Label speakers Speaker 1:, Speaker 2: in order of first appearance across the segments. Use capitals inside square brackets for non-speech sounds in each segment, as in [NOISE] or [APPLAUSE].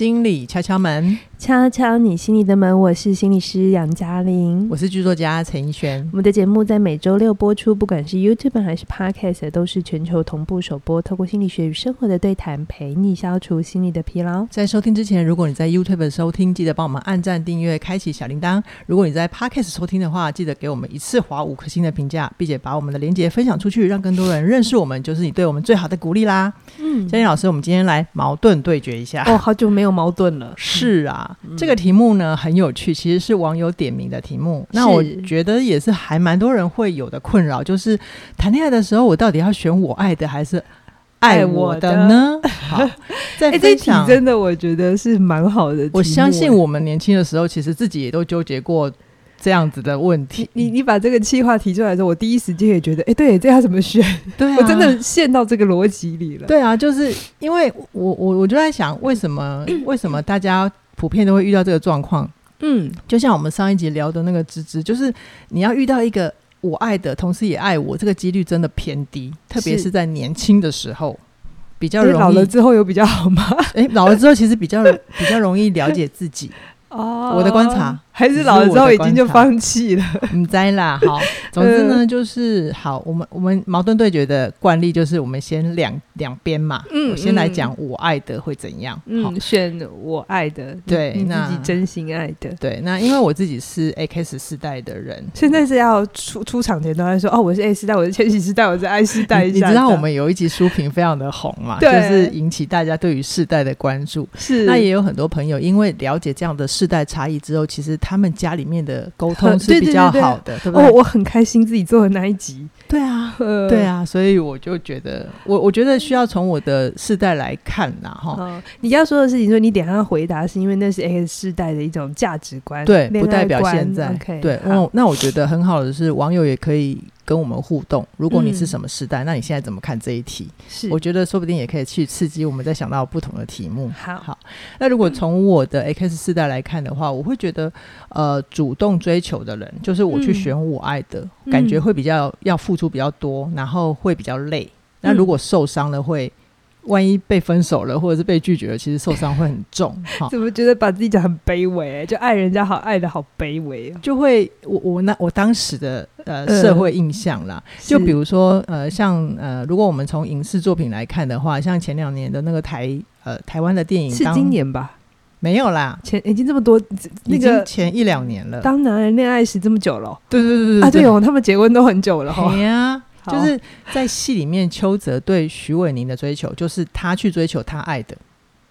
Speaker 1: 心理敲敲门，
Speaker 2: 敲敲你心里的门。我是心理师杨嘉玲，
Speaker 1: 我是剧作家陈奕璇。
Speaker 2: 我们的节目在每周六播出，不管是 YouTube 还是 Podcast，都是全球同步首播。透过心理学与生活的对谈，陪你消除心理的疲劳。
Speaker 1: 在收听之前，如果你在 YouTube 收听，记得帮我们按赞、订阅、开启小铃铛。如果你在 Podcast 收听的话，记得给我们一次划五颗星的评价，并且把我们的连接分享出去，让更多人认识我们，就是你对我们最好的鼓励啦。嗯，嘉玲老师，我们今天来矛盾对决一下。
Speaker 2: 哦，好久没有矛盾了。
Speaker 1: 是啊，嗯、这个题目呢很有趣，其实是网友点名的题目。那我觉得也是还蛮多人会有的困扰，就是谈恋爱的时候，我到底要选我爱的还是爱我的呢？的好，在 [LAUGHS] 分享、欸、
Speaker 2: 真的我觉得是蛮好的。
Speaker 1: 我相信我们年轻的时候，其实自己也都纠结过。这样子的问题，
Speaker 2: 你你把这个计划提出来的时候，我第一时间也觉得，哎、欸，对，这要怎么选？
Speaker 1: 对、啊，
Speaker 2: 我真的陷到这个逻辑里了。
Speaker 1: 对啊，就是因为我我我就在想，为什么为什么大家普遍都会遇到这个状况？嗯，就像我们上一集聊的那个芝芝，就是你要遇到一个我爱的，同时也爱我，这个几率真的偏低，特别是在年轻的时候，比较容易。
Speaker 2: 老了之后有比较好吗？
Speaker 1: 哎、欸，老了之后其实比较比较容易了解自己。[LAUGHS] 哦，我的观察。
Speaker 2: 还是老了之后已经就放弃了，[LAUGHS]
Speaker 1: 唔知啦。好，总之呢，就是好。我们我们矛盾对决的惯例就是，我们先两两边嘛。嗯，我先来讲我爱的会怎样？
Speaker 2: 嗯，选我爱的，对，你自己真心爱的。
Speaker 1: 对，那因为我自己是 X 世代的人，
Speaker 2: 现在是要出出场前都在说哦，我是 A 世代，我是千禧世代，我是 I 世代。
Speaker 1: 你知道我们有一集书评非常的红嘛？[LAUGHS] 就是引起大家对于世代的关注。是，那也有很多朋友因为了解这样的世代差异之后，其实他们家里面的。沟通是比较好的，对不对？
Speaker 2: 哦，我很开心自己做的那一集。
Speaker 1: 对啊，对啊，所以我就觉得，我我觉得需要从我的世代来看呐，哈。
Speaker 2: 你要说的事情，说你等下要回答，是因为那是 X 世代的一种价值观，
Speaker 1: 对，不代表现在。对，那那我觉得很好的是，网友也可以。跟我们互动。如果你是什么时代，嗯、那你现在怎么看这一题？是，我觉得说不定也可以去刺激我们再想到不同的题目。好，好，那如果从我的 X 世代来看的话，我会觉得，呃，主动追求的人，就是我去选我爱的，嗯、感觉会比较要付出比较多，然后会比较累。那如果受伤了会。万一被分手了，或者是被拒绝了，其实受伤会很重。[LAUGHS] 哈，
Speaker 2: 怎么觉得把自己讲很卑微？就爱人家好，爱的好卑微，
Speaker 1: 就会我我那我当时的呃社会印象啦。呃、就比如说呃像呃，如果我们从影视作品来看的话，像前两年的那个台呃台湾的电影，
Speaker 2: 是今年吧？
Speaker 1: 没有啦，
Speaker 2: 前已经这么多，那个
Speaker 1: 前一两年了。
Speaker 2: 当男人恋爱时这么久了，
Speaker 1: 对对对对
Speaker 2: 啊，对哦，他们结婚都很久了哈。
Speaker 1: 就是在戏里面，邱泽对许玮宁的追求，就是他去追求他爱的，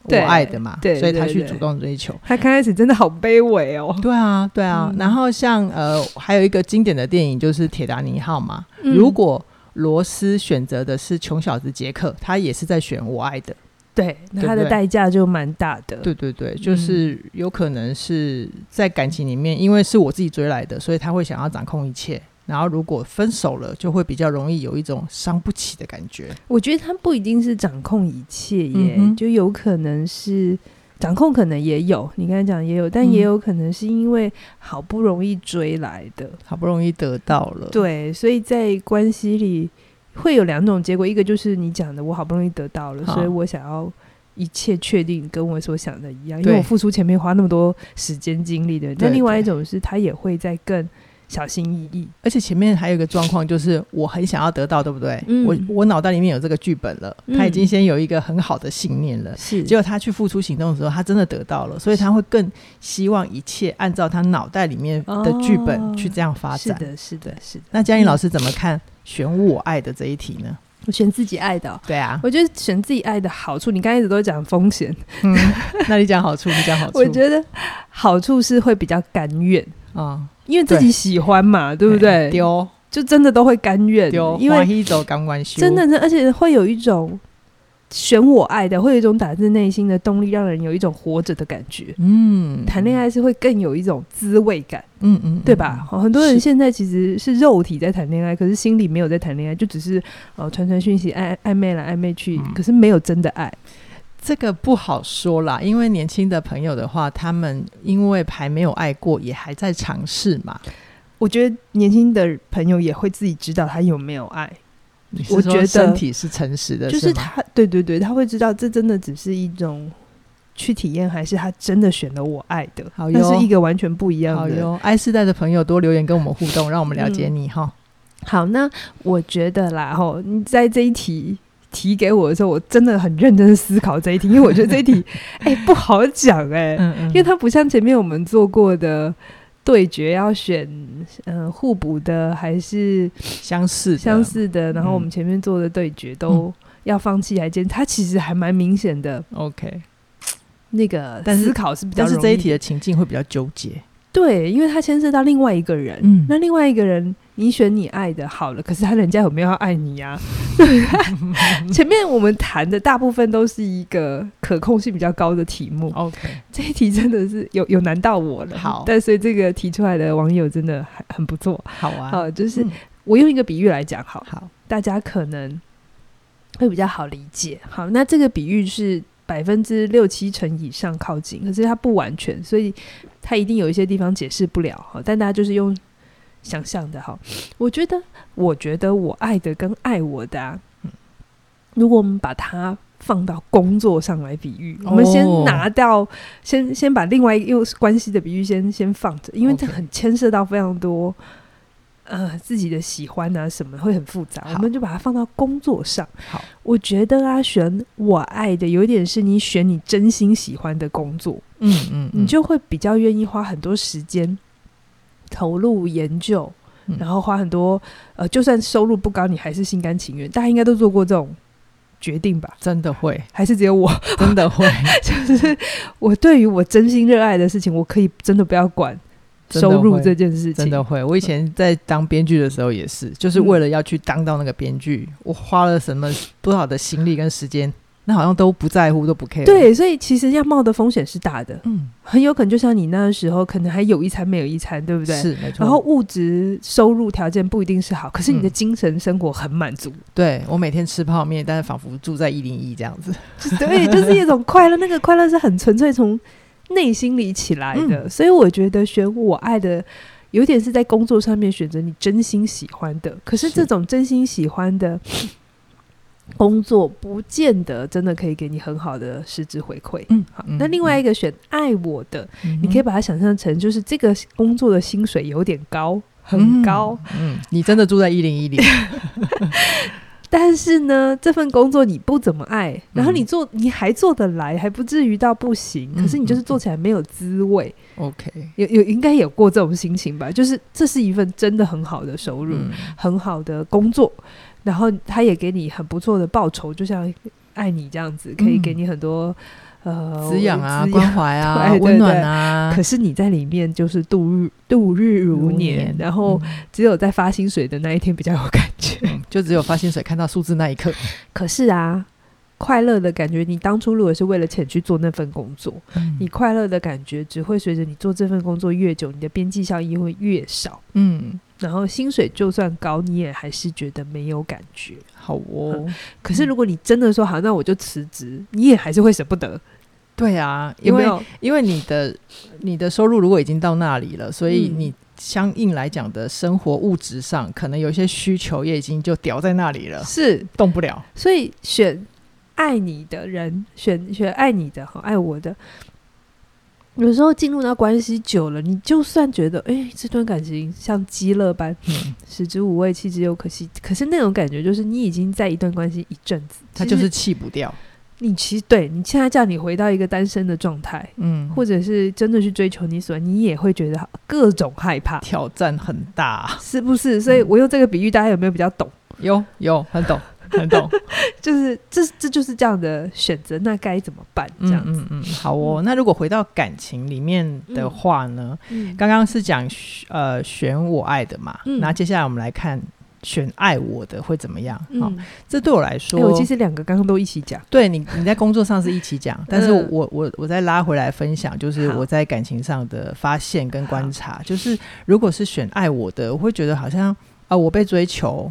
Speaker 1: 我爱的嘛，对，所以他去主动追求。
Speaker 2: 他刚开始真的好卑微哦。
Speaker 1: 对啊，对啊。嗯、然后像呃，还有一个经典的电影就是《铁达尼号》嘛。嗯、如果罗斯选择的是穷小子杰克，他也是在选我爱的。
Speaker 2: 对，那他的代价就蛮大的。
Speaker 1: 对对对，就是有可能是在感情里面，因为是我自己追来的，所以他会想要掌控一切。然后，如果分手了，就会比较容易有一种伤不起的感觉。
Speaker 2: 我觉得他不一定是掌控一切耶，嗯、就有可能是掌控，可能也有。你刚才讲也有，但也有可能是因为好不容易追来的，
Speaker 1: 好不容易得到了。
Speaker 2: 对，所以在关系里会有两种结果：一个就是你讲的，我好不容易得到了，所以我想要一切确定跟我所想的一样，因为我付出前面花那么多时间精力的。那另外一种是他也会在更。小心翼翼，
Speaker 1: 而且前面还有一个状况，就是我很想要得到，对不对？嗯、我我脑袋里面有这个剧本了，嗯、他已经先有一个很好的信念了，是。结果他去付出行动的时候，他真的得到了，所以他会更希望一切按照他脑袋里面的剧本去这样发展。
Speaker 2: 哦、是的，是的，是的。
Speaker 1: 那嘉颖老师怎么看选我爱的这一题呢？
Speaker 2: 我选自己爱的、哦，
Speaker 1: 对啊。
Speaker 2: 我觉得选自己爱的好处，你刚开始都讲风险，
Speaker 1: 嗯，那你讲好处，你讲好处。[LAUGHS]
Speaker 2: 我觉得好处是会比较甘愿啊。嗯因为自己喜欢嘛，对，对不对？丢就真的都会甘愿，丢因为真的，而且会有一种选我爱的，会有一种打自内心的动力，让人有一种活着的感觉。嗯，谈恋爱是会更有一种滋味感，嗯嗯，对吧？很多人现在其实是肉体在谈恋爱，是可是心里没有在谈恋爱，就只是呃传传讯息，暧暧昧来暧昧去，嗯、可是没有真的爱。
Speaker 1: 这个不好说啦，因为年轻的朋友的话，他们因为还没有爱过，也还在尝试嘛。
Speaker 2: 我觉得年轻的朋友也会自己知道他有没有爱。我觉得
Speaker 1: 身体是诚实的，
Speaker 2: 就是他，对对对，他会知道这真的只是一种去体验，还是他真的选了我爱的？好，那是一个完全不一样的。
Speaker 1: 好哟爱世代的朋友多留言跟我们互动，让我们了解你哈、嗯。
Speaker 2: 好，那我觉得啦，哈，你在这一题提给我的时候，我真的很认真思考这一题，因为我觉得这一题 [LAUGHS] 哎、欸、不好讲哎、欸嗯嗯，因为它不像前面我们做过的对决，要选嗯、呃、互补的还是
Speaker 1: 相似
Speaker 2: 相似的，然后我们前面做的对决都要放弃还坚，它其实还蛮明显的。
Speaker 1: OK。
Speaker 2: 那个思考是比较，
Speaker 1: 但是这一题的情境会比较纠结。
Speaker 2: 对，因为它牵涉到另外一个人。嗯，那另外一个人，你选你爱的，好了，可是他人家有没有要爱你呀？[LAUGHS] 前面我们谈的大部分都是一个可控性比较高的题目。OK，这一题真的是有有难到我了。好，但所以这个提出来的网友真的很很不错。好啊，好，就是我用一个比喻来讲，好，好，大家可能会比较好理解。好，那这个比喻是。百分之六七成以上靠近，可是它不完全，所以它一定有一些地方解释不了哈。但大家就是用想象的哈。我觉得，我觉得我爱的跟爱我的啊，如果我们把它放到工作上来比喻，我们先拿掉，先先把另外一个又是关系的比喻先先放着，因为这很牵涉到非常多。呃，自己的喜欢啊，什么会很复杂，我们就把它放到工作上。好，我觉得啊，选我爱的，有一点是你选你真心喜欢的工作，嗯嗯，嗯，你就会比较愿意花很多时间投入研究，嗯，然后花很多呃，就算收入不高，你还是心甘情愿。大家应该都做过这种决定吧？
Speaker 1: 真的会，
Speaker 2: 还是只有我？
Speaker 1: 真的会，[LAUGHS]
Speaker 2: 就是我对于我真心热爱的事情，我可以真的不要管。收入这件事情
Speaker 1: 真的会，我以前在当编剧的时候也是、嗯，就是为了要去当到那个编剧，我花了什么多少的心力跟时间，那好像都不在乎，都不 care。
Speaker 2: 对，所以其实要冒的风险是大的，嗯，很有可能就像你那时候，可能还有一餐没有一餐，对不对？
Speaker 1: 是没错。
Speaker 2: 然后物质收入条件不一定是好，可是你的精神生活很满足。嗯、
Speaker 1: 对，我每天吃泡面，但是仿佛住在一零一这样子，
Speaker 2: 对，[LAUGHS] 就是一种快乐。那个快乐是很纯粹从。内心里起来的、嗯，所以我觉得选我爱的，有点是在工作上面选择你真心喜欢的。可是这种真心喜欢的工作，不见得真的可以给你很好的实质回馈。嗯，好。那另外一个选爱我的、嗯，你可以把它想象成就是这个工作的薪水有点高，很高。
Speaker 1: 嗯，嗯，你真的住在一零一零。[LAUGHS]
Speaker 2: 但是呢，这份工作你不怎么爱，然后你做你还做得来，还不至于到不行。可是你就是做起来没有滋味。OK，有有应该有过这种心情吧？就是这是一份真的很好的收入，嗯、很好的工作，然后他也给你很不错的报酬，就像爱你这样子，可以给你很多。呃，
Speaker 1: 滋养啊，关怀啊，[LAUGHS] 温暖啊。
Speaker 2: 可是你在里面就是度日度日如年，然后只有在发薪水的那一天比较有感觉，
Speaker 1: 嗯、[LAUGHS] 就只有发薪水看到数字那一刻。
Speaker 2: 可是啊，快乐的感觉，你当初如果是为了钱去做那份工作，嗯、你快乐的感觉只会随着你做这份工作越久，你的边际效益会越少。嗯，然后薪水就算高，你也还是觉得没有感觉。
Speaker 1: 好哦、嗯，
Speaker 2: 可是如果你真的说好，那我就辞职，你也还是会舍不得。
Speaker 1: 对啊，因为因为你的你的收入如果已经到那里了，所以你相应来讲的生活物质上可能有些需求也已经就掉在那里了，
Speaker 2: 是
Speaker 1: 动不了。
Speaker 2: 所以选爱你的人，选选爱你的和爱我的，有时候进入到关系久了，你就算觉得哎，这段感情像鸡肋般，嗯，食之无味，弃之又可惜。可是那种感觉就是你已经在一段关系一阵子，
Speaker 1: 他就是弃不掉。
Speaker 2: 你其实对你现在叫你回到一个单身的状态，嗯，或者是真的去追求你所爱，你也会觉得各种害怕，
Speaker 1: 挑战很大，
Speaker 2: 是不是？所以我用这个比喻，大家有没有比较懂？
Speaker 1: 有有很懂很懂，[LAUGHS] 就是
Speaker 2: 这这就是这样的选择，那该怎么办？这样子，嗯
Speaker 1: 嗯，好哦。那如果回到感情里面的话呢？刚、嗯、刚是讲呃选我爱的嘛，那、嗯、接下来我们来看。选爱我的会怎么样？好、这对我来说，欸、
Speaker 2: 我其实两个刚刚都一起讲。
Speaker 1: 对你，你在工作上是一起讲，[LAUGHS] 但是我我我再拉回来分享，就是我在感情上的发现跟观察，就是如果是选爱我的，我会觉得好像啊、呃，我被追求，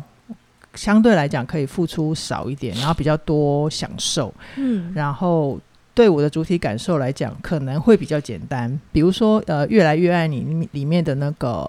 Speaker 1: 相对来讲可以付出少一点，[LAUGHS] 然后比较多享受，嗯，然后对我的主体感受来讲，可能会比较简单，比如说呃，越来越爱你里面的那个。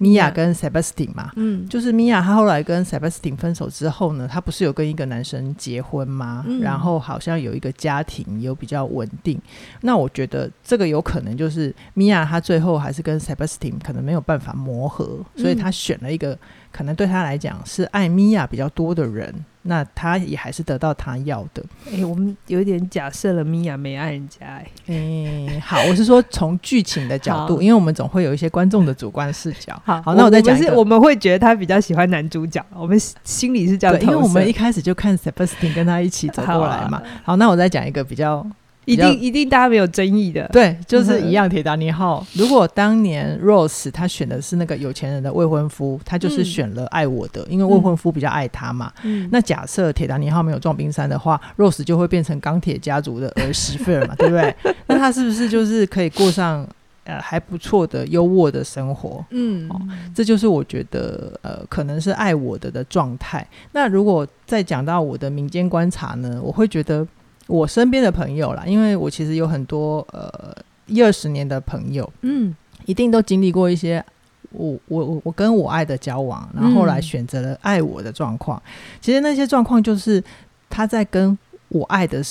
Speaker 1: 米娅跟 Sebastian 嘛，嗯，就是米娅她后来跟 Sebastian 分手之后呢，她不是有跟一个男生结婚吗？嗯、然后好像有一个家庭，有比较稳定。那我觉得这个有可能就是米娅她最后还是跟 Sebastian 可能没有办法磨合，所以她选了一个。可能对他来讲是爱米娅比较多的人，那他也还是得到他要的。
Speaker 2: 哎、欸，我们有一点假设了，米娅没爱人家、欸。哎、
Speaker 1: 欸，好，我是说从剧情的角度，因为我们总会有一些观众的主观视角。
Speaker 2: 好，
Speaker 1: 好，那我再讲一个，
Speaker 2: 我们会觉得他比较喜欢男主角，我们心里是这样，
Speaker 1: 因为我们一开始就看 Sebastian 跟他一起走过来嘛。好，啊、好，那我再讲一个比较。
Speaker 2: 一定一定，大家没有争议的。
Speaker 1: 对，就是一样。铁达尼号，如果当年 Rose 他选的是那个有钱人的未婚夫，他就是选了爱我的，嗯、因为未婚夫比较爱他嘛。嗯、那假设铁达尼号没有撞冰山的话，Rose 就会变成钢铁家族的儿媳妇嘛，[LAUGHS] 对不对？那他是不是就是可以过上呃还不错的优渥的生活？嗯、哦，这就是我觉得呃可能是爱我的的状态。那如果再讲到我的民间观察呢，我会觉得。我身边的朋友啦，因为我其实有很多呃一二十年的朋友，嗯，一定都经历过一些我我我我跟我爱的交往，然后后来选择了爱我的状况。嗯、其实那些状况就是他在跟我爱的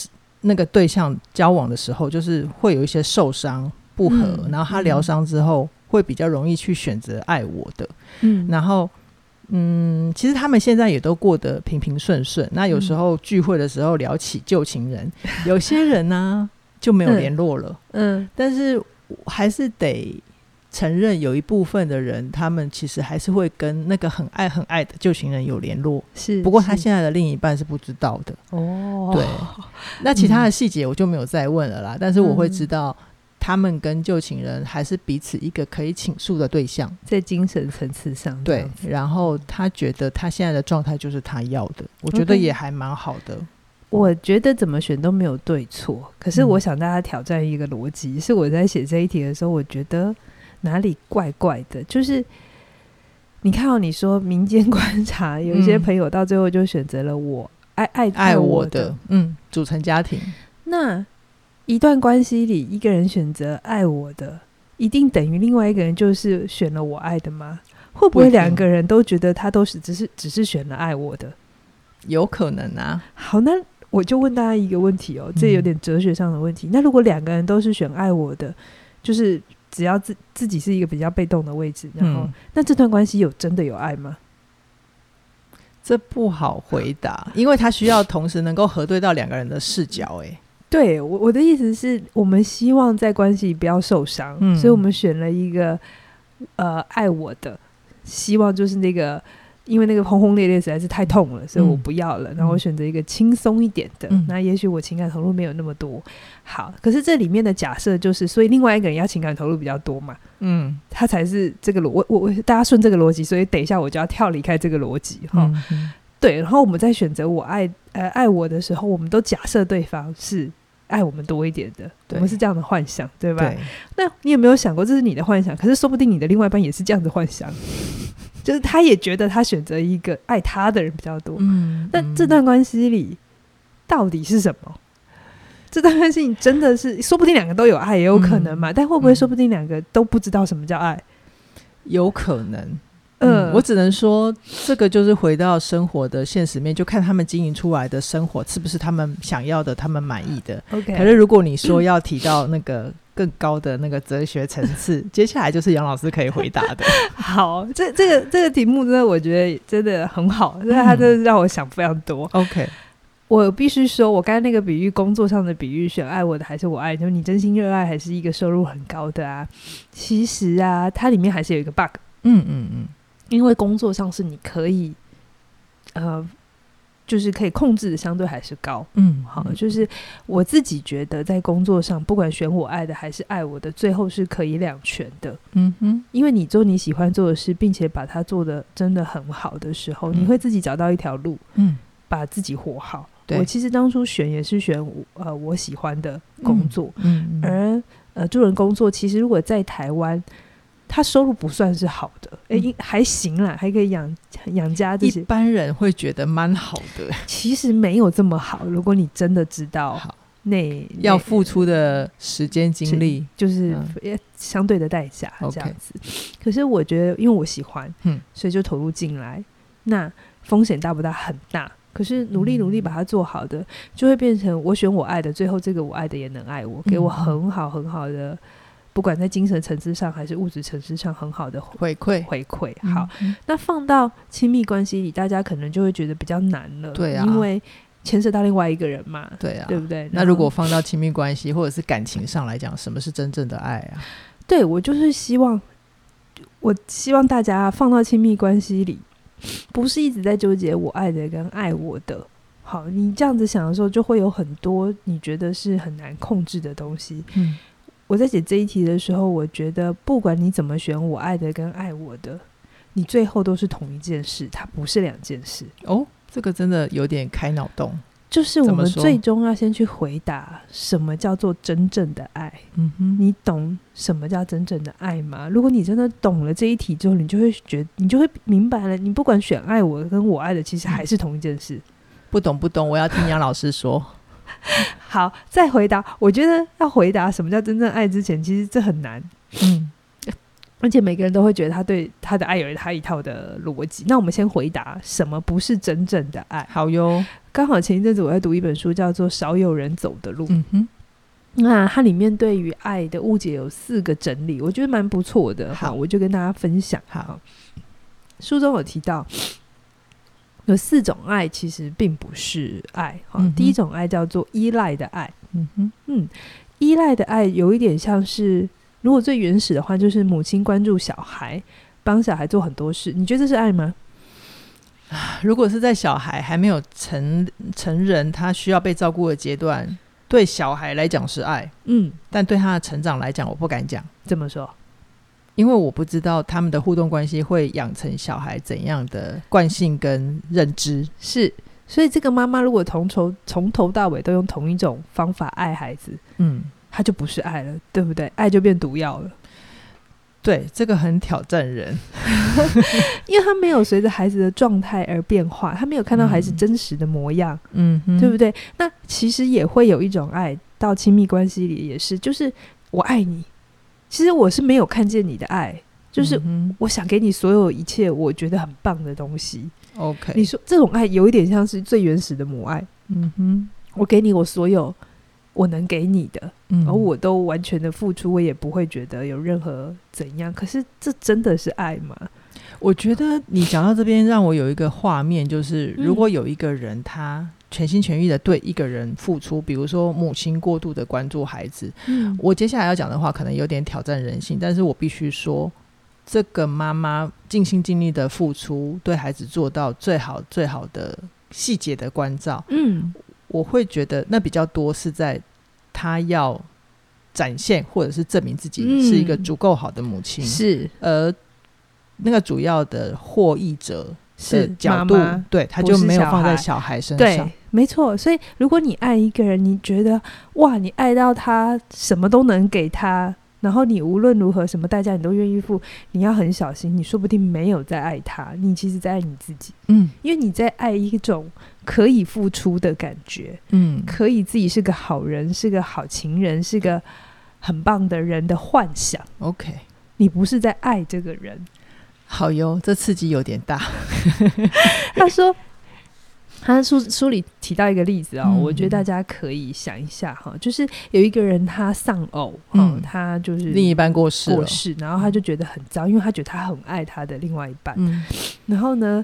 Speaker 1: 那个对象交往的时候，就是会有一些受伤不和，嗯、然后他疗伤之后会比较容易去选择爱我的，嗯，然后。嗯，其实他们现在也都过得平平顺顺。那有时候聚会的时候聊起旧情人，嗯、有些人呢、啊、就没有联络了。嗯，嗯，但是还是得承认，有一部分的人，他们其实还是会跟那个很爱很爱的旧情人有联络。是，不过他现在的另一半是不知道的。哦，对。那其他的细节我就没有再问了啦。嗯、但是我会知道。他们跟旧情人还是彼此一个可以倾诉的对象，
Speaker 2: 在精神层次上，
Speaker 1: 对。然后他觉得他现在的状态就是他要的，我觉得也还蛮好的。
Speaker 2: 我觉得怎么选都没有对错，可是我想大家挑战一个逻辑，嗯、是我在写这一题的时候，我觉得哪里怪怪的，就是你看到你说民间观察，有一些朋友到最后就选择了我爱爱爱我的，
Speaker 1: 嗯，组成家庭，
Speaker 2: 那。一段关系里，一个人选择爱我的，一定等于另外一个人就是选了我爱的吗？会不会两个人都觉得他都是只是只是选了爱我的？
Speaker 1: 有可能啊。
Speaker 2: 好，那我就问大家一个问题哦，这有点哲学上的问题。嗯、那如果两个人都是选爱我的，就是只要自自己是一个比较被动的位置，然后、嗯、那这段关系有真的有爱吗？
Speaker 1: 这不好回答，因为他需要同时能够核对到两个人的视角、欸。诶。
Speaker 2: 对我我的意思是我们希望在关系里不要受伤，嗯、所以我们选了一个呃爱我的，希望就是那个因为那个轰轰烈烈实在是太痛了，所以我不要了，嗯、然后我选择一个轻松一点的，嗯、那也许我情感投入没有那么多。好，可是这里面的假设就是，所以另外一个人要情感投入比较多嘛，嗯，他才是这个逻我我大家顺这个逻辑，所以等一下我就要跳离开这个逻辑哈。对，然后我们在选择我爱呃爱我的时候，我们都假设对方是爱我们多一点的，对我们是这样的幻想，对吧？对，那你有没有想过，这是你的幻想？可是说不定你的另外一半也是这样的幻想，[LAUGHS] 就是他也觉得他选择一个爱他的人比较多。嗯，那这段关系里到底是什么？嗯、这段关系真的是说不定两个都有爱，也有可能嘛？嗯、但会不会说不定两个都不知道什么叫爱？
Speaker 1: 有可能。嗯，我只能说，这个就是回到生活的现实面，就看他们经营出来的生活是不是他们想要的，他们满意的。OK。可是如果你说要提到那个更高的那个哲学层次，[LAUGHS] 接下来就是杨老师可以回答的。[LAUGHS]
Speaker 2: 好，这这个这个题目真的我觉得真的很好，因为它真的让我想非常多。OK。我必须说，我刚才那个比喻，工作上的比喻，选爱我的还是我爱？就是你真心热爱，还是一个收入很高的啊？其实啊，它里面还是有一个 bug。嗯嗯嗯。因为工作上是你可以，呃，就是可以控制的，相对还是高。嗯，好，就是我自己觉得，在工作上，不管选我爱的还是爱我的，最后是可以两全的。嗯哼，因为你做你喜欢做的事，并且把它做的真的很好的时候，嗯、你会自己找到一条路，嗯，把自己活好。对我其实当初选也是选呃我喜欢的工作，嗯，嗯，而呃助人工作，其实如果在台湾。他收入不算是好的，哎、欸，还行啦，还可以养养家这些。
Speaker 1: 一般人会觉得蛮好的，
Speaker 2: 其实没有这么好。如果你真的知道，好，那
Speaker 1: 要付出的时间精力，
Speaker 2: 就是相对的代价这样子。可是我觉得，因为我喜欢，嗯，所以就投入进来。那风险大不大？很大。可是努力努力把它做好的，就会变成我选我爱的，最后这个我爱的也能爱我，给我很好很好的，不管在精神层次上还是物质层次上很好的回馈回馈。好，那放到亲密关系里，大家可能就会觉得比较难了。对啊，因为。牵涉到另外一个人嘛？对啊，对不对？
Speaker 1: 那如果放到亲密关系或者是感情上来讲，什么是真正的爱啊？
Speaker 2: 对，我就是希望，我希望大家放到亲密关系里，不是一直在纠结我爱的跟爱我的。好，你这样子想的时候，就会有很多你觉得是很难控制的东西。嗯，我在写这一题的时候，我觉得不管你怎么选，我爱的跟爱我的，你最后都是同一件事，它不是两件事
Speaker 1: 哦。这个真的有点开脑洞，
Speaker 2: 就是我们最终要先去回答什么叫做真正的爱。嗯哼，你懂什么叫真正的爱吗？如果你真的懂了这一题之后，你就会觉得，你就会明白了。你不管选爱我跟我爱的，其实还是同一件事。嗯、
Speaker 1: 不懂不懂，我要听杨老师说。[LAUGHS]
Speaker 2: 好，再回答。我觉得要回答什么叫真正爱之前，其实这很难。嗯。而且每个人都会觉得他对他的爱有他一套的逻辑。那我们先回答什么不是真正的爱？
Speaker 1: 好哟，
Speaker 2: 刚好前一阵子我在读一本书，叫做《少有人走的路》。嗯哼，那它里面对于爱的误解有四个整理，我觉得蛮不错的。好，我就跟大家分享。好，书中有提到有四种爱，其实并不是爱。嗯，第一种爱叫做依赖的爱。嗯哼，嗯，依赖的爱有一点像是。如果最原始的话，就是母亲关注小孩，帮小孩做很多事。你觉得这是爱吗？
Speaker 1: 如果是在小孩还没有成成人，他需要被照顾的阶段，对小孩来讲是爱。嗯，但对他的成长来讲，我不敢讲。
Speaker 2: 怎么说？
Speaker 1: 因为我不知道他们的互动关系会养成小孩怎样的惯性跟认知。
Speaker 2: 是，所以这个妈妈如果从头从头到尾都用同一种方法爱孩子，嗯。他就不是爱了，对不对？爱就变毒药了。
Speaker 1: 对，这个很挑战人，[LAUGHS]
Speaker 2: 因为他没有随着孩子的状态而变化，他没有看到孩子真实的模样，嗯，对不对？那其实也会有一种爱，到亲密关系里也是，就是我爱你，其实我是没有看见你的爱，就是我想给你所有一切，我觉得很棒的东西。OK，你说这种爱有一点像是最原始的母爱，嗯哼，我给你我所有。我能给你的，而我都完全的付出，我也不会觉得有任何怎样。可是这真的是爱吗？
Speaker 1: 我觉得你讲到这边，让我有一个画面，就是如果有一个人他全心全意的对一个人付出，比如说母亲过度的关注孩子，嗯，我接下来要讲的话可能有点挑战人性，但是我必须说，这个妈妈尽心尽力的付出，对孩子做到最好最好的细节的关照，嗯。我会觉得那比较多是在她要展现或者是证明自己是一个足够好的母亲，是。而那个主要的获益者是角度，对，他就没有放在小孩身上。
Speaker 2: 对，没错。所以如果你爱一个人，你觉得哇，你爱到他什么都能给他。然后你无论如何什么代价你都愿意付，你要很小心，你说不定没有在爱他，你其实在爱你自己，嗯，因为你在爱一种可以付出的感觉，嗯，可以自己是个好人，是个好情人，是个很棒的人的幻想。OK，你不是在爱这个人，
Speaker 1: 好哟，这刺激有点大。
Speaker 2: 他说。他书书里提到一个例子哦，嗯、我觉得大家可以想一下哈，就是有一个人他丧偶，嗯，他就是
Speaker 1: 另一半过世，
Speaker 2: 过世，然后他就觉得很糟，因为他觉得他很爱他的另外一半，嗯，然后呢，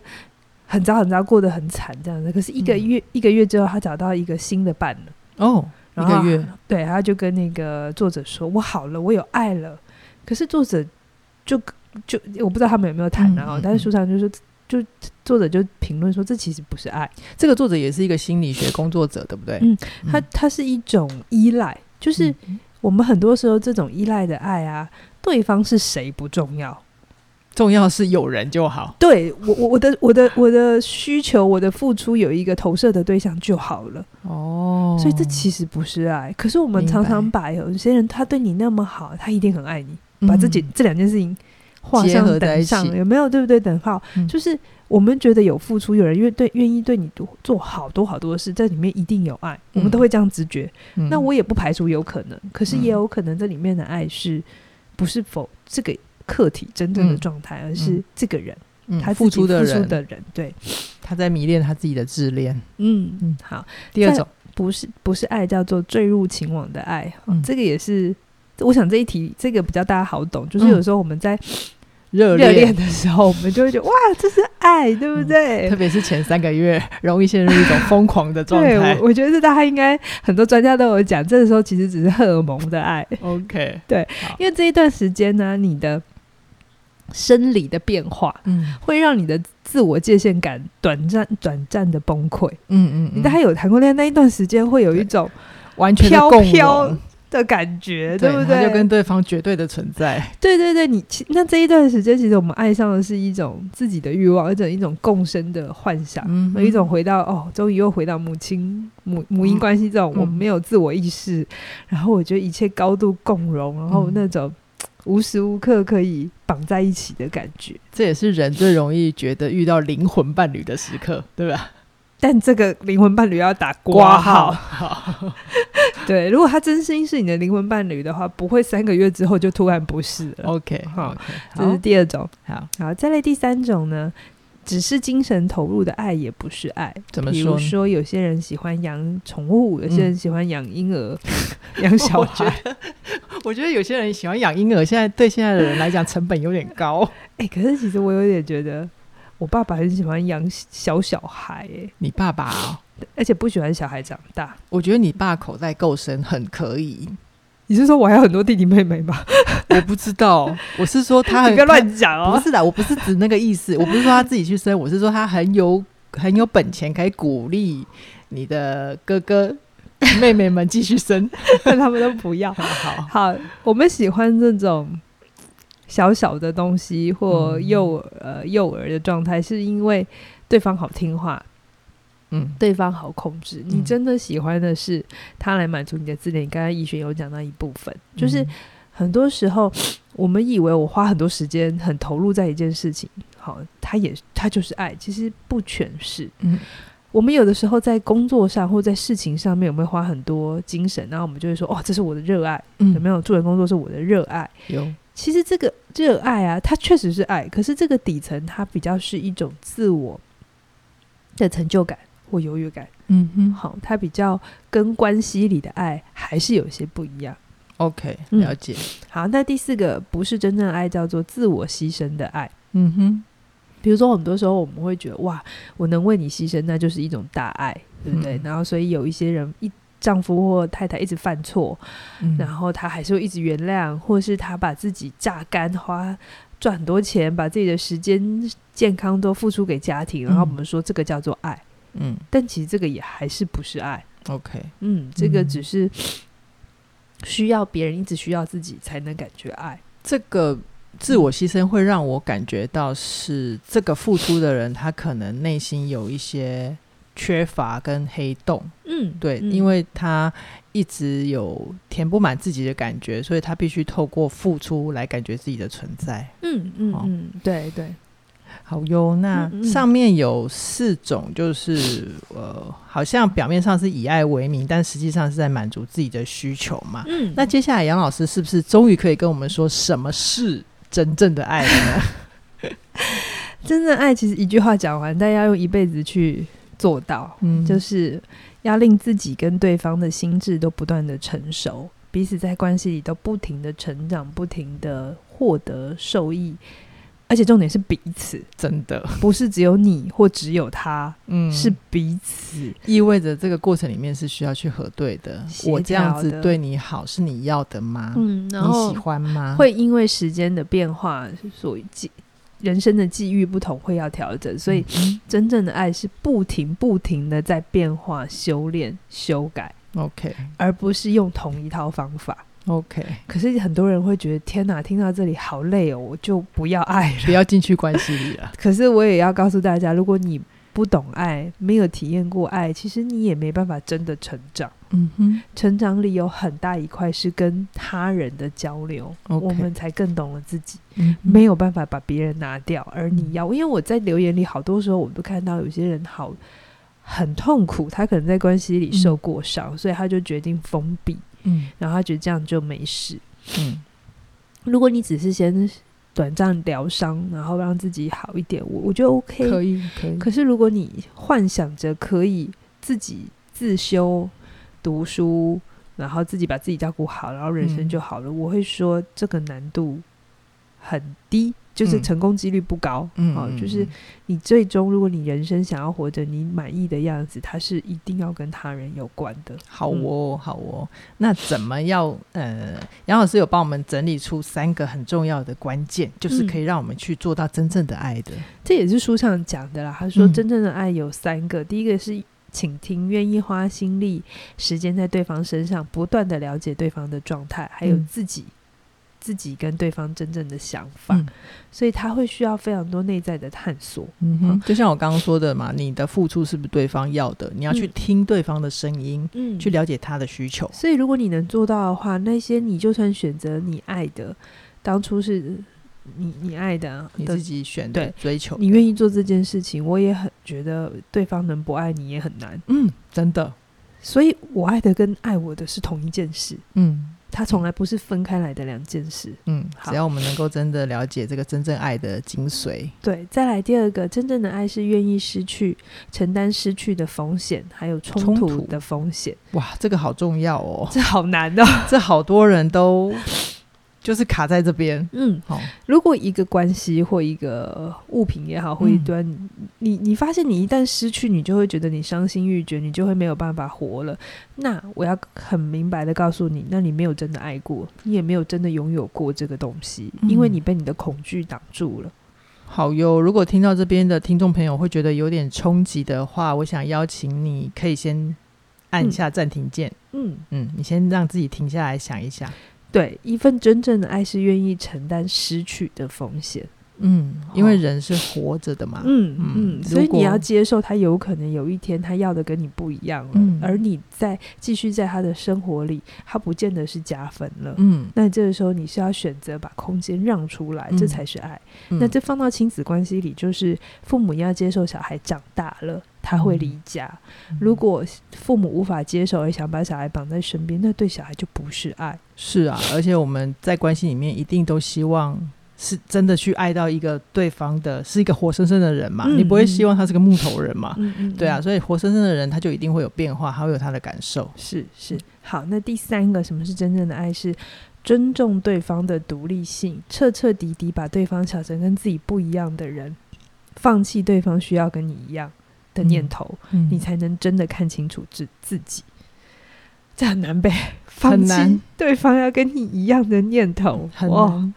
Speaker 2: 很糟很糟，过得很惨这样子。可是一个月、嗯、一个月之后，他找到一个新的伴了
Speaker 1: 哦，一个月，
Speaker 2: 对，他就跟那个作者说：“我好了，我有爱了。”可是作者就就我不知道他们有没有谈，然后、嗯、但是书上就说。就作者就评论说，这其实不是爱。
Speaker 1: 这个作者也是一个心理学工作者，对不对？
Speaker 2: 嗯，他他是一种依赖，就是我们很多时候这种依赖的爱啊，对方是谁不重要，
Speaker 1: 重要是有人就好。
Speaker 2: 对我我我的我的我的需求，我的付出有一个投射的对象就好了。哦，所以这其实不是爱。可是我们常常把有些人他对你那么好，他一定很爱你，把这件这两件事情画上等上，有没有？对不对？等号、嗯、就是我们觉得有付出，有人愿对愿意对你做好多好多的事，这里面一定有爱，我们都会这样直觉。嗯、那我也不排除有可能，可是也有可能这里面的爱是不是否这个客体真正的状态，嗯、而是这个人。嗯、他付出的人，的人对，[SNIFFS]
Speaker 1: 他在迷恋他自己的自恋。
Speaker 2: 嗯嗯，好。
Speaker 1: 第二种
Speaker 2: 不是不是爱，叫做坠入情网的爱。嗯，这个也是，我想这一题这个比较大家好懂，就是有时候我们在热恋的时候，我们就会觉得哇，这是爱，对不对？
Speaker 1: 嗯、特别是前三个月，容易陷入一种 [LAUGHS] 疯狂的状态。
Speaker 2: 对，我觉得大家应该很多专家都有讲，这个时候其实只是荷尔蒙的爱。
Speaker 1: OK，[LAUGHS]
Speaker 2: 对，因为这一段时间呢，你的。生理的变化，嗯，会让你的自我界限感短暂、短暂的崩溃。嗯嗯，你大概有谈过恋爱那一段时间，会有一种
Speaker 1: 完全飘飘
Speaker 2: 的感觉，对不对？
Speaker 1: 就跟对方绝对的存在。[LAUGHS]
Speaker 2: 对对对，你其那这一段时间，其实我们爱上的是一种自己的欲望，一种一种共生的幻想，嗯，一种回到哦，终于又回到母亲母母婴关系这种，我们没有自我意识，然后我觉得一切高度共融，然后那种。无时无刻可以绑在一起的感觉，
Speaker 1: 这也是人最容易觉得遇到灵魂伴侣的时刻，对吧？
Speaker 2: 但这个灵魂伴侣要打括号。[LAUGHS] 对，如果他真心是你的灵魂伴侣的话，不会三个月之后就突然不是了。
Speaker 1: OK，好，
Speaker 2: 这是第二种。
Speaker 1: 好，
Speaker 2: 好，再来第三种呢？只是精神投入的爱也不是爱。
Speaker 1: 怎么说？
Speaker 2: 比如说，有些人喜欢养宠物，有些人喜欢养婴儿、[LAUGHS] 养、嗯、小孩。[LAUGHS]
Speaker 1: 我觉，我觉得有些人喜欢养婴儿，现在对现在的人来讲成本有点高。
Speaker 2: 哎、欸，可是其实我有点觉得，我爸爸很喜欢养小小孩。哎，
Speaker 1: 你爸爸？
Speaker 2: 而且不喜欢小孩长大。
Speaker 1: 我觉得你爸口袋够深，很可以。
Speaker 2: 你是说我还有很多弟弟妹妹吗？[LAUGHS]
Speaker 1: 我不知道，我是说他
Speaker 2: 不要乱讲哦。
Speaker 1: 不是的，我不是指那个意思。我不是说他自己去生，我是说他很有很有本钱，可以鼓励你的哥哥妹妹们继续生，[LAUGHS]
Speaker 2: 但他们都不要。[LAUGHS] 好好，我们喜欢这种小小的东西或幼呃幼儿的状态，是因为对方好听话。嗯，对方好控制，嗯、你真的喜欢的是他来满足你的自恋。你刚才逸璇有讲到一部分，嗯、就是很多时候我们以为我花很多时间很投入在一件事情，好，他也他就是爱，其实不全是。嗯，我们有的时候在工作上或在事情上面，有没有花很多精神？然后我们就会说，哦，这是我的热爱。嗯，有没有做人工作是我的热爱？
Speaker 1: 有。
Speaker 2: 其实这个热爱啊，它确实是爱，可是这个底层它比较是一种自我的成就感。或优越感，嗯哼，好，它比较跟关系里的爱还是有些不一样。
Speaker 1: OK，了解。
Speaker 2: 嗯、好，那第四个不是真正爱，叫做自我牺牲的爱。
Speaker 1: 嗯哼，
Speaker 2: 比如说很多时候我们会觉得，哇，我能为你牺牲，那就是一种大爱，对不对？嗯、然后所以有一些人，一丈夫或太太一直犯错，嗯、然后他还是会一直原谅，或是他把自己榨干，花赚很多钱，把自己的时间、健康都付出给家庭，然后我们说这个叫做爱。嗯，但其实这个也还是不是爱。
Speaker 1: OK，
Speaker 2: 嗯，这个只是需要别人一直需要自己才能感觉爱。
Speaker 1: 这个自我牺牲会让我感觉到是这个付出的人，他可能内心有一些缺乏跟黑洞。嗯，对，嗯，因为他一直有填不满自己的感觉，所以他必须透过付出来感觉自己的存在。
Speaker 2: 嗯嗯嗯，对对。
Speaker 1: 好哟，那上面有四种，就是呃，好像表面上是以爱为名，但实际上是在满足自己的需求嘛。嗯，那接下来杨老师是不是终于可以跟我们说什么是真正的爱了呢？[LAUGHS] [LAUGHS]
Speaker 2: 真正爱其实一句话讲完，但要用一辈子去做到，嗯，就是要令自己跟对方的心智都不断的成熟，彼此在关系里都不停的成长，不停的获得受益。而且重点是彼此，
Speaker 1: 真的
Speaker 2: 不是只有你或只有他，嗯，是彼此，
Speaker 1: 意味着这个过程里面是需要去核对的。我这样子对你好，是你要的吗？嗯，然后你喜欢吗？
Speaker 2: 会因为时间的变化，所以人生的际遇不同，会要调整。所以真正的爱是不停不停的在变化、修炼、修改。
Speaker 1: OK，
Speaker 2: 而不是用同一套方法。
Speaker 1: OK，
Speaker 2: 可是很多人会觉得天哪，听到这里好累哦，我就不要爱了，
Speaker 1: 不要进去关系里了。[LAUGHS]
Speaker 2: 可是我也要告诉大家，如果你不懂爱，没有体验过爱，其实你也没办法真的成长。
Speaker 1: 嗯哼，
Speaker 2: 成长里有很大一块是跟他人的交流，Okay. 我们才更懂了自己。嗯，没有办法把别人拿掉，而你要，因为我在留言里好多时候，我都看到有些人好很痛苦，他可能在关系里受过伤，嗯、所以他就决定封闭。嗯，然后他觉得这样就没事。嗯，如果你只是先。短暂疗伤，然后让自己好一点，我我觉得 OK，
Speaker 1: 可以可以。
Speaker 2: 可是如果你幻想着可以自己自修、读书，然后自己把自己照顾好，然后人生就好了，嗯、我会说这个难度很低。就是成功几率不高，嗯，哦，就是你最终，如果你人生想要活着你满意的样子，它是一定要跟他人有关的。
Speaker 1: 好哦，好哦，那怎么要？呃，杨老师有帮我们整理出三个很重要的关键，就是可以让我们去做到真正的爱的。
Speaker 2: 嗯，这也是书上讲的啦。他说，真正的爱有三个，嗯，第一个是倾听，愿意花心力、时间在对方身上，不断的了解对方的状态，还有自己。嗯自己跟对方真正的想法，嗯、所以他会需要非常多内在的探索。
Speaker 1: 嗯哼，就像我刚刚说的嘛，你的付出是不是对方要的？你要去听对方的声音，嗯，去了解他的需求。
Speaker 2: 所以，如果你能做到的话，那些你就算选择你爱的，当初是你你爱的，
Speaker 1: 你自己选的对追求，
Speaker 2: 你愿意做这件事情，我也很觉得对方能不爱你也很难。
Speaker 1: 嗯，真的。
Speaker 2: 所以我爱的跟爱我的是同一件事。
Speaker 1: 嗯。
Speaker 2: 它从来不是分开来的两件事。
Speaker 1: 嗯，只要我们能够真的了解这个真正爱的精髓。
Speaker 2: 对，再来第二个，真正的爱是愿意失去、承担失去的风险，还有冲突的风险。
Speaker 1: 哇，这个好重要哦，
Speaker 2: 这好难哦，
Speaker 1: 这好多人都。就是卡在这边，
Speaker 2: 嗯，好。如果一个关系或一个物品也好，或一段，嗯、你你发现你一旦失去，你就会觉得你伤心欲绝，你就会没有办法活了。那我要很明白的告诉你，那你没有真的爱过，你也没有真的拥有过这个东西，因为你被你的恐惧挡住了。
Speaker 1: 好哟，如果听到这边的听众朋友会觉得有点冲击的话，我想邀请你可以先按下暂停键，嗯嗯，你先让自己停下来想一下。
Speaker 2: 对，一份真正的爱是愿意承担失去的风险。
Speaker 1: 嗯，因为人是活着的嘛。
Speaker 2: 嗯嗯，所以你要接受他有可能有一天他要的跟你不一样了，嗯、而你在继续在他的生活里，他不见得是加分了。嗯，那这个时候你是要选择把空间让出来，嗯、这才是爱。嗯、那这放到亲子关系里，就是父母要接受小孩长大了。他会离家。嗯、如果父母无法接受而想把小孩绑在身边，那对小孩就不是爱。
Speaker 1: 是啊，而且我们在关系里面一定都希望是真的去爱到一个对方的，是一个活生生的人嘛。嗯、你不会希望他是个木头人嘛？[LAUGHS] 对啊，所以活生生的人他就一定会有变化，他会有他的感受。
Speaker 2: 是是。好，那第三个，什么是真正的爱？是尊重对方的独立性，彻彻底底把对方想成跟自己不一样的人，放弃对方需要跟你一样的念头，你才能真的看清楚自自己。这很难呗，放弃对方要跟你一样的念头，很难。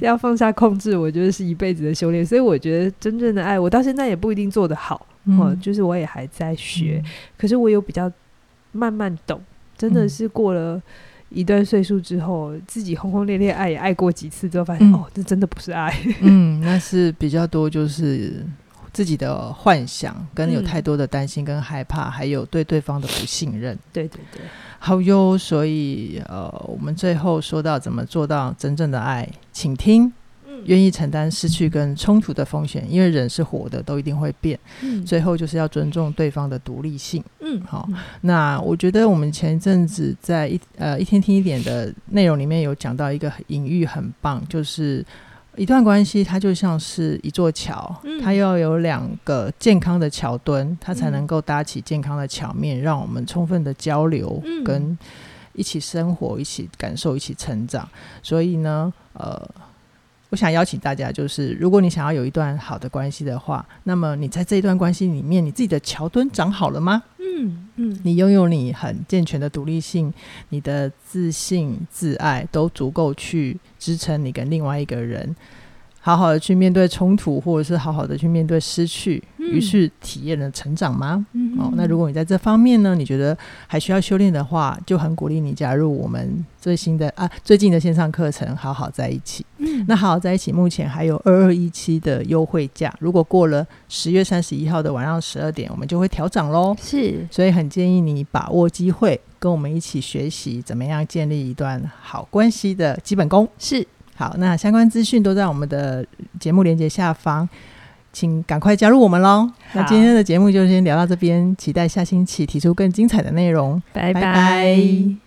Speaker 2: 要放下控制，我觉得是一辈子的修炼。所以我觉得真正的爱，我到现在也不一定做得好，嗯，就是我也还在学。嗯、可是我有比较慢慢懂，真的是过了一段岁数之后，自己轰轰烈烈爱也爱过几次之后，发现、嗯、哦，这真的不是爱。[LAUGHS]
Speaker 1: 嗯，那是比较多就是。自己的幻想，跟有太多的担心跟害怕，嗯、还有对对方的不信任。
Speaker 2: 对对对，
Speaker 1: 好哟。所以呃，我们最后说到怎么做到真正的爱，请听，愿、嗯、意承担失去跟冲突的风险，因为人是活的，都一定会变。嗯、最后就是要尊重对方的独立性。嗯，好。那我觉得我们前一阵子在一呃一天听一点的内容里面有讲到一个隐喻很棒，就是。一段关系，它就像是一座桥，嗯、它要有两个健康的桥墩，它才能够搭起健康的桥面，嗯、让我们充分的交流，跟一起生活、一起感受、一起成长。所以呢，呃，我想邀请大家，就是如果你想要有一段好的关系的话，那么你在这一段关系里面，你自己的桥墩长好了吗？嗯嗯，你拥有你很健全的独立性，你的自信、自爱都足够去支撑你跟另外一个人好好的去面对冲突，或者是好好的去面对失去，于、嗯、是体验了成长吗？嗯、哦，那如果你在这方面呢，你觉得还需要修炼的话，就很鼓励你加入我们最新的啊最近的线上课程《好好在一起》。嗯，那好好在一起目前还有二二一七的优惠价，如果过了十月三十一号的晚上十二点，我们就会调涨喽。是，所以很建议你把握机会，跟我们一起学习怎么样建立一段好关系的基本功。是。好，那相关资讯都在我们的节目连接下方，请赶快加入我们喽！那今天的节目就先聊到这边，期待下星期提出更精彩的内容。拜拜。拜拜。